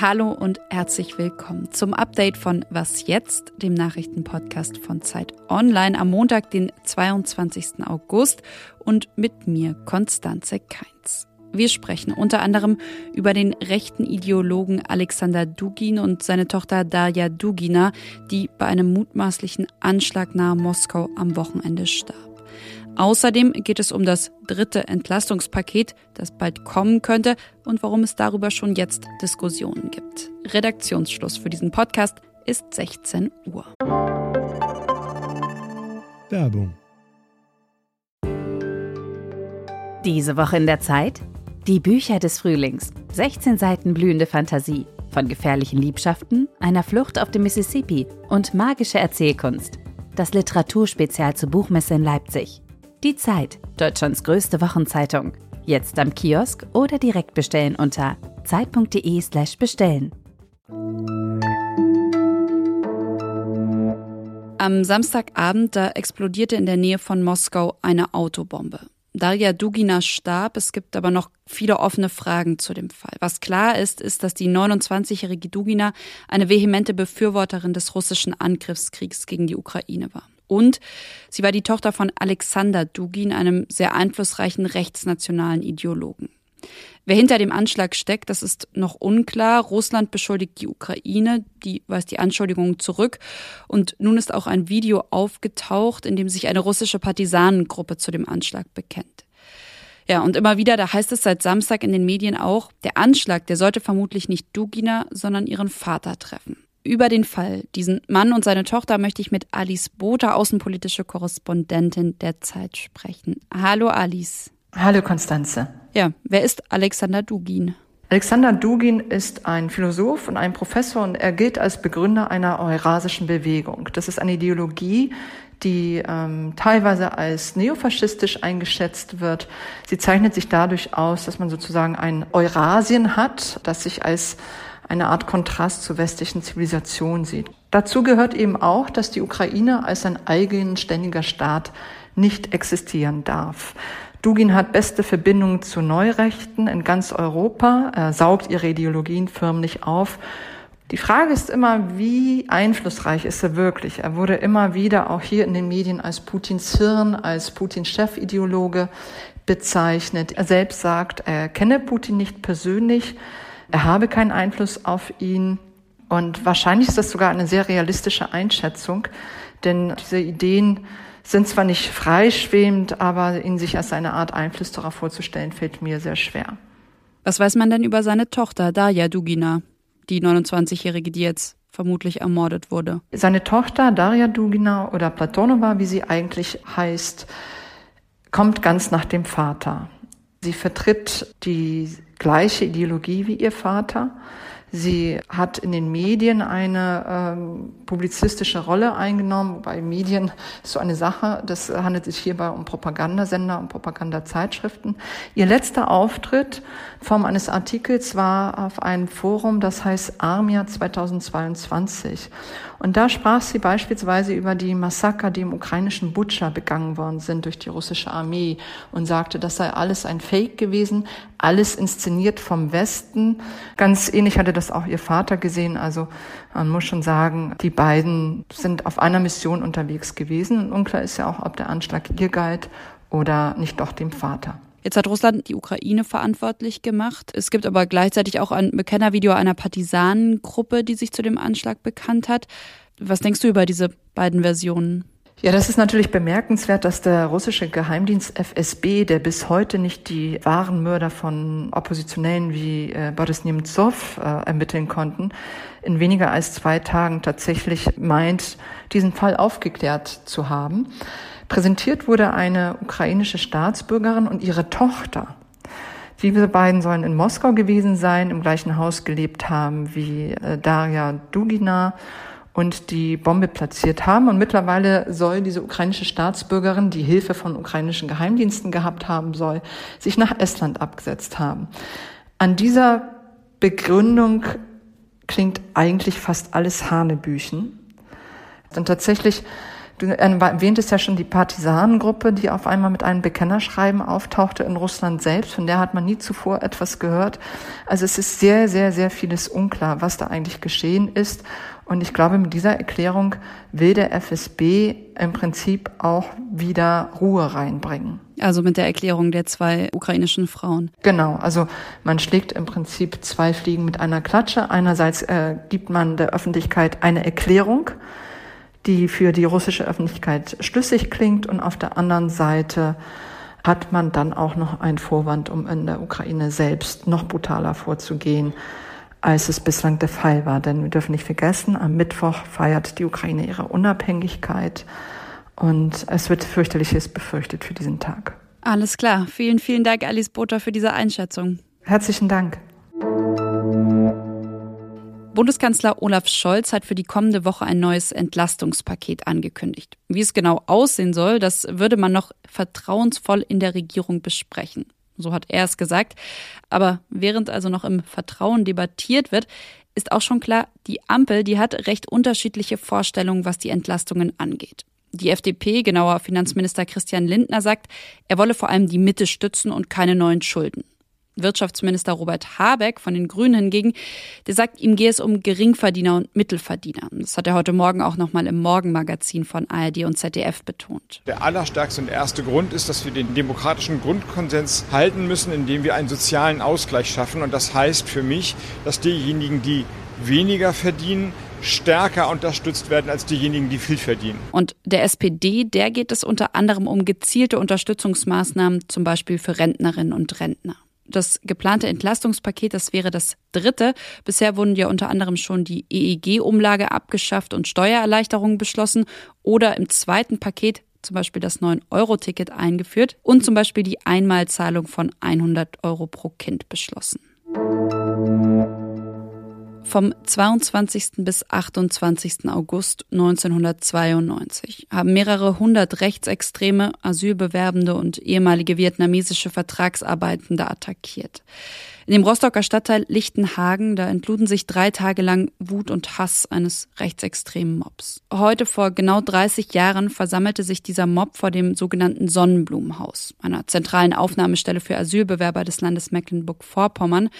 Hallo und herzlich willkommen zum Update von Was jetzt, dem Nachrichtenpodcast von Zeit Online am Montag, den 22. August und mit mir Konstanze Keins. Wir sprechen unter anderem über den rechten Ideologen Alexander Dugin und seine Tochter Darja Dugina, die bei einem mutmaßlichen Anschlag nahe Moskau am Wochenende starb. Außerdem geht es um das dritte Entlastungspaket, das bald kommen könnte und warum es darüber schon jetzt Diskussionen gibt. Redaktionsschluss für diesen Podcast ist 16 Uhr. Werbung. Diese Woche in der Zeit? Die Bücher des Frühlings. 16 Seiten blühende Fantasie. Von gefährlichen Liebschaften, einer Flucht auf dem Mississippi und magische Erzählkunst. Das Literaturspezial zur Buchmesse in Leipzig. Die Zeit, Deutschlands größte Wochenzeitung. Jetzt am Kiosk oder direkt bestellen unter zeit.de/slash bestellen. Am Samstagabend da explodierte in der Nähe von Moskau eine Autobombe. Darja Dugina starb. Es gibt aber noch viele offene Fragen zu dem Fall. Was klar ist, ist, dass die 29-jährige Dugina eine vehemente Befürworterin des russischen Angriffskriegs gegen die Ukraine war. Und sie war die Tochter von Alexander Dugin, einem sehr einflussreichen rechtsnationalen Ideologen. Wer hinter dem Anschlag steckt, das ist noch unklar. Russland beschuldigt die Ukraine, die weist die Anschuldigungen zurück. Und nun ist auch ein Video aufgetaucht, in dem sich eine russische Partisanengruppe zu dem Anschlag bekennt. Ja, und immer wieder, da heißt es seit Samstag in den Medien auch, der Anschlag, der sollte vermutlich nicht Dugina, sondern ihren Vater treffen. Über den Fall, diesen Mann und seine Tochter, möchte ich mit Alice Botha, außenpolitische Korrespondentin der Zeit, sprechen. Hallo Alice. Hallo Konstanze. Ja, wer ist Alexander Dugin? Alexander Dugin ist ein Philosoph und ein Professor und er gilt als Begründer einer eurasischen Bewegung. Das ist eine Ideologie, die ähm, teilweise als neofaschistisch eingeschätzt wird. Sie zeichnet sich dadurch aus, dass man sozusagen ein Eurasien hat, das sich als eine Art Kontrast zur westlichen Zivilisation sieht. Dazu gehört eben auch, dass die Ukraine als ein eigenständiger Staat nicht existieren darf. Dugin hat beste Verbindungen zu Neurechten in ganz Europa. Er saugt ihre Ideologien förmlich auf. Die Frage ist immer, wie einflussreich ist er wirklich? Er wurde immer wieder auch hier in den Medien als Putins Hirn, als Putins Chefideologe bezeichnet. Er selbst sagt, er kenne Putin nicht persönlich er habe keinen Einfluss auf ihn. Und wahrscheinlich ist das sogar eine sehr realistische Einschätzung, denn diese Ideen sind zwar nicht freischwebend, aber ihn sich als eine Art Einfluss darauf vorzustellen, fällt mir sehr schwer. Was weiß man denn über seine Tochter, Darja Dugina, die 29-Jährige, die jetzt vermutlich ermordet wurde? Seine Tochter, Darja Dugina oder Platonova, wie sie eigentlich heißt, kommt ganz nach dem Vater. Sie vertritt die gleiche Ideologie wie ihr Vater. Sie hat in den Medien eine ähm, publizistische Rolle eingenommen, wobei Medien ist so eine Sache. Das handelt sich hierbei um Propagandasender und Propagandazeitschriften. Ihr letzter Auftritt in Form eines Artikels war auf einem Forum, das heißt Armia 2022. Und da sprach sie beispielsweise über die Massaker, die im ukrainischen Butscha begangen worden sind durch die russische Armee und sagte, das sei alles ein Fake gewesen, alles inszeniert vom Westen. Ganz ähnlich hatte das auch ihr Vater gesehen. Also man muss schon sagen, die beiden sind auf einer Mission unterwegs gewesen. Und unklar ist ja auch, ob der Anschlag ihr galt oder nicht doch dem Vater. Jetzt hat Russland die Ukraine verantwortlich gemacht. Es gibt aber gleichzeitig auch ein Bekennervideo einer Partisanengruppe, die sich zu dem Anschlag bekannt hat. Was denkst du über diese beiden Versionen? Ja, das ist natürlich bemerkenswert, dass der russische Geheimdienst FSB, der bis heute nicht die wahren Mörder von Oppositionellen wie äh, Boris Nemtsov äh, ermitteln konnten, in weniger als zwei Tagen tatsächlich meint, diesen Fall aufgeklärt zu haben. Präsentiert wurde eine ukrainische Staatsbürgerin und ihre Tochter. Diese beiden sollen in Moskau gewesen sein, im gleichen Haus gelebt haben wie äh, Daria Dugina und die Bombe platziert haben. Und mittlerweile soll diese ukrainische Staatsbürgerin, die Hilfe von ukrainischen Geheimdiensten gehabt haben soll, sich nach Estland abgesetzt haben. An dieser Begründung klingt eigentlich fast alles Hanebüchen. Denn tatsächlich Du erwähntest ja schon die Partisanengruppe, die auf einmal mit einem Bekennerschreiben auftauchte in Russland selbst. Von der hat man nie zuvor etwas gehört. Also es ist sehr, sehr, sehr vieles unklar, was da eigentlich geschehen ist. Und ich glaube, mit dieser Erklärung will der FSB im Prinzip auch wieder Ruhe reinbringen. Also mit der Erklärung der zwei ukrainischen Frauen. Genau, also man schlägt im Prinzip zwei Fliegen mit einer Klatsche. Einerseits äh, gibt man der Öffentlichkeit eine Erklärung, die für die russische Öffentlichkeit schlüssig klingt und auf der anderen Seite hat man dann auch noch einen Vorwand, um in der Ukraine selbst noch brutaler vorzugehen, als es bislang der Fall war. Denn wir dürfen nicht vergessen, am Mittwoch feiert die Ukraine ihre Unabhängigkeit und es wird fürchterliches befürchtet für diesen Tag. Alles klar. Vielen, vielen Dank, Alice Botha, für diese Einschätzung. Herzlichen Dank. Bundeskanzler Olaf Scholz hat für die kommende Woche ein neues Entlastungspaket angekündigt. Wie es genau aussehen soll, das würde man noch vertrauensvoll in der Regierung besprechen. So hat er es gesagt. Aber während also noch im Vertrauen debattiert wird, ist auch schon klar, die Ampel, die hat recht unterschiedliche Vorstellungen, was die Entlastungen angeht. Die FDP, genauer Finanzminister Christian Lindner, sagt, er wolle vor allem die Mitte stützen und keine neuen Schulden. Wirtschaftsminister Robert Habeck von den Grünen hingegen, der sagt, ihm gehe es um Geringverdiener und Mittelverdiener. Das hat er heute Morgen auch nochmal im Morgenmagazin von ARD und ZDF betont. Der allerstärkste und erste Grund ist, dass wir den demokratischen Grundkonsens halten müssen, indem wir einen sozialen Ausgleich schaffen. Und das heißt für mich, dass diejenigen, die weniger verdienen, stärker unterstützt werden als diejenigen, die viel verdienen. Und der SPD, der geht es unter anderem um gezielte Unterstützungsmaßnahmen, zum Beispiel für Rentnerinnen und Rentner das geplante Entlastungspaket, das wäre das dritte. Bisher wurden ja unter anderem schon die EEG-Umlage abgeschafft und Steuererleichterungen beschlossen oder im zweiten Paket zum Beispiel das 9-Euro-Ticket eingeführt und zum Beispiel die Einmalzahlung von 100 Euro pro Kind beschlossen. Vom 22. bis 28. August 1992 haben mehrere hundert Rechtsextreme, Asylbewerbende und ehemalige vietnamesische Vertragsarbeitende attackiert. In dem Rostocker Stadtteil Lichtenhagen, da entluden sich drei Tage lang Wut und Hass eines rechtsextremen Mobs. Heute vor genau 30 Jahren versammelte sich dieser Mob vor dem sogenannten Sonnenblumenhaus, einer zentralen Aufnahmestelle für Asylbewerber des Landes Mecklenburg-Vorpommern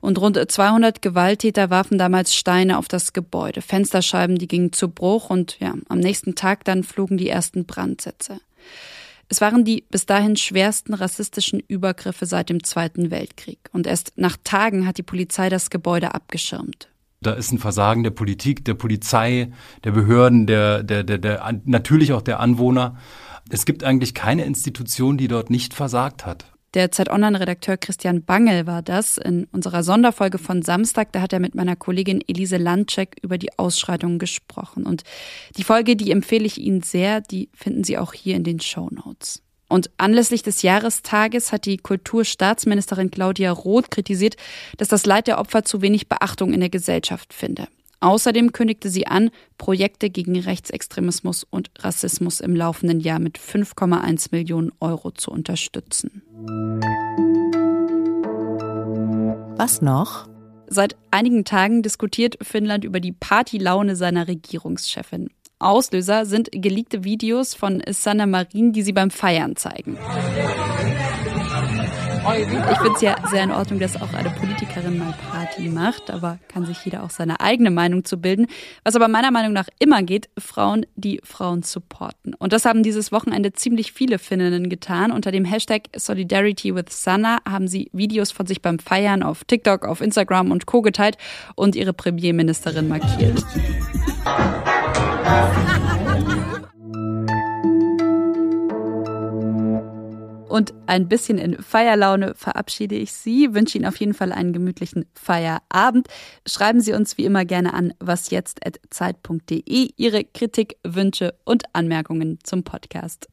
und rund 200 Gewalttäter warfen damals Steine auf das Gebäude. Fensterscheiben, die gingen zu Bruch und ja, am nächsten Tag dann flogen die ersten Brandsätze. Es waren die bis dahin schwersten rassistischen Übergriffe seit dem Zweiten Weltkrieg. Und erst nach Tagen hat die Polizei das Gebäude abgeschirmt. Da ist ein Versagen der Politik, der Polizei, der Behörden, der, der, der, der, natürlich auch der Anwohner. Es gibt eigentlich keine Institution, die dort nicht versagt hat. Der Z-Online-Redakteur Christian Bangel war das. In unserer Sonderfolge von Samstag, da hat er mit meiner Kollegin Elise Landcheck über die Ausschreitungen gesprochen. Und die Folge, die empfehle ich Ihnen sehr, die finden Sie auch hier in den Show Notes. Und anlässlich des Jahrestages hat die Kulturstaatsministerin Claudia Roth kritisiert, dass das Leid der Opfer zu wenig Beachtung in der Gesellschaft finde. Außerdem kündigte sie an, Projekte gegen Rechtsextremismus und Rassismus im laufenden Jahr mit 5,1 Millionen Euro zu unterstützen. Was noch? Seit einigen Tagen diskutiert Finnland über die Partylaune seiner Regierungschefin. Auslöser sind geleakte Videos von Sanna Marin, die sie beim Feiern zeigen. Ich finde es ja sehr in Ordnung, dass auch eine Politikerin mal Party macht, aber kann sich jeder auch seine eigene Meinung zu bilden. Was aber meiner Meinung nach immer geht, Frauen, die Frauen supporten. Und das haben dieses Wochenende ziemlich viele Finninnen getan. Unter dem Hashtag Solidarity with Sanna haben sie Videos von sich beim Feiern auf TikTok, auf Instagram und Co. geteilt und ihre Premierministerin markiert. Ein bisschen in Feierlaune verabschiede ich Sie, wünsche Ihnen auf jeden Fall einen gemütlichen Feierabend. Schreiben Sie uns wie immer gerne an wasjetzt.zeit.de Ihre Kritik, Wünsche und Anmerkungen zum Podcast.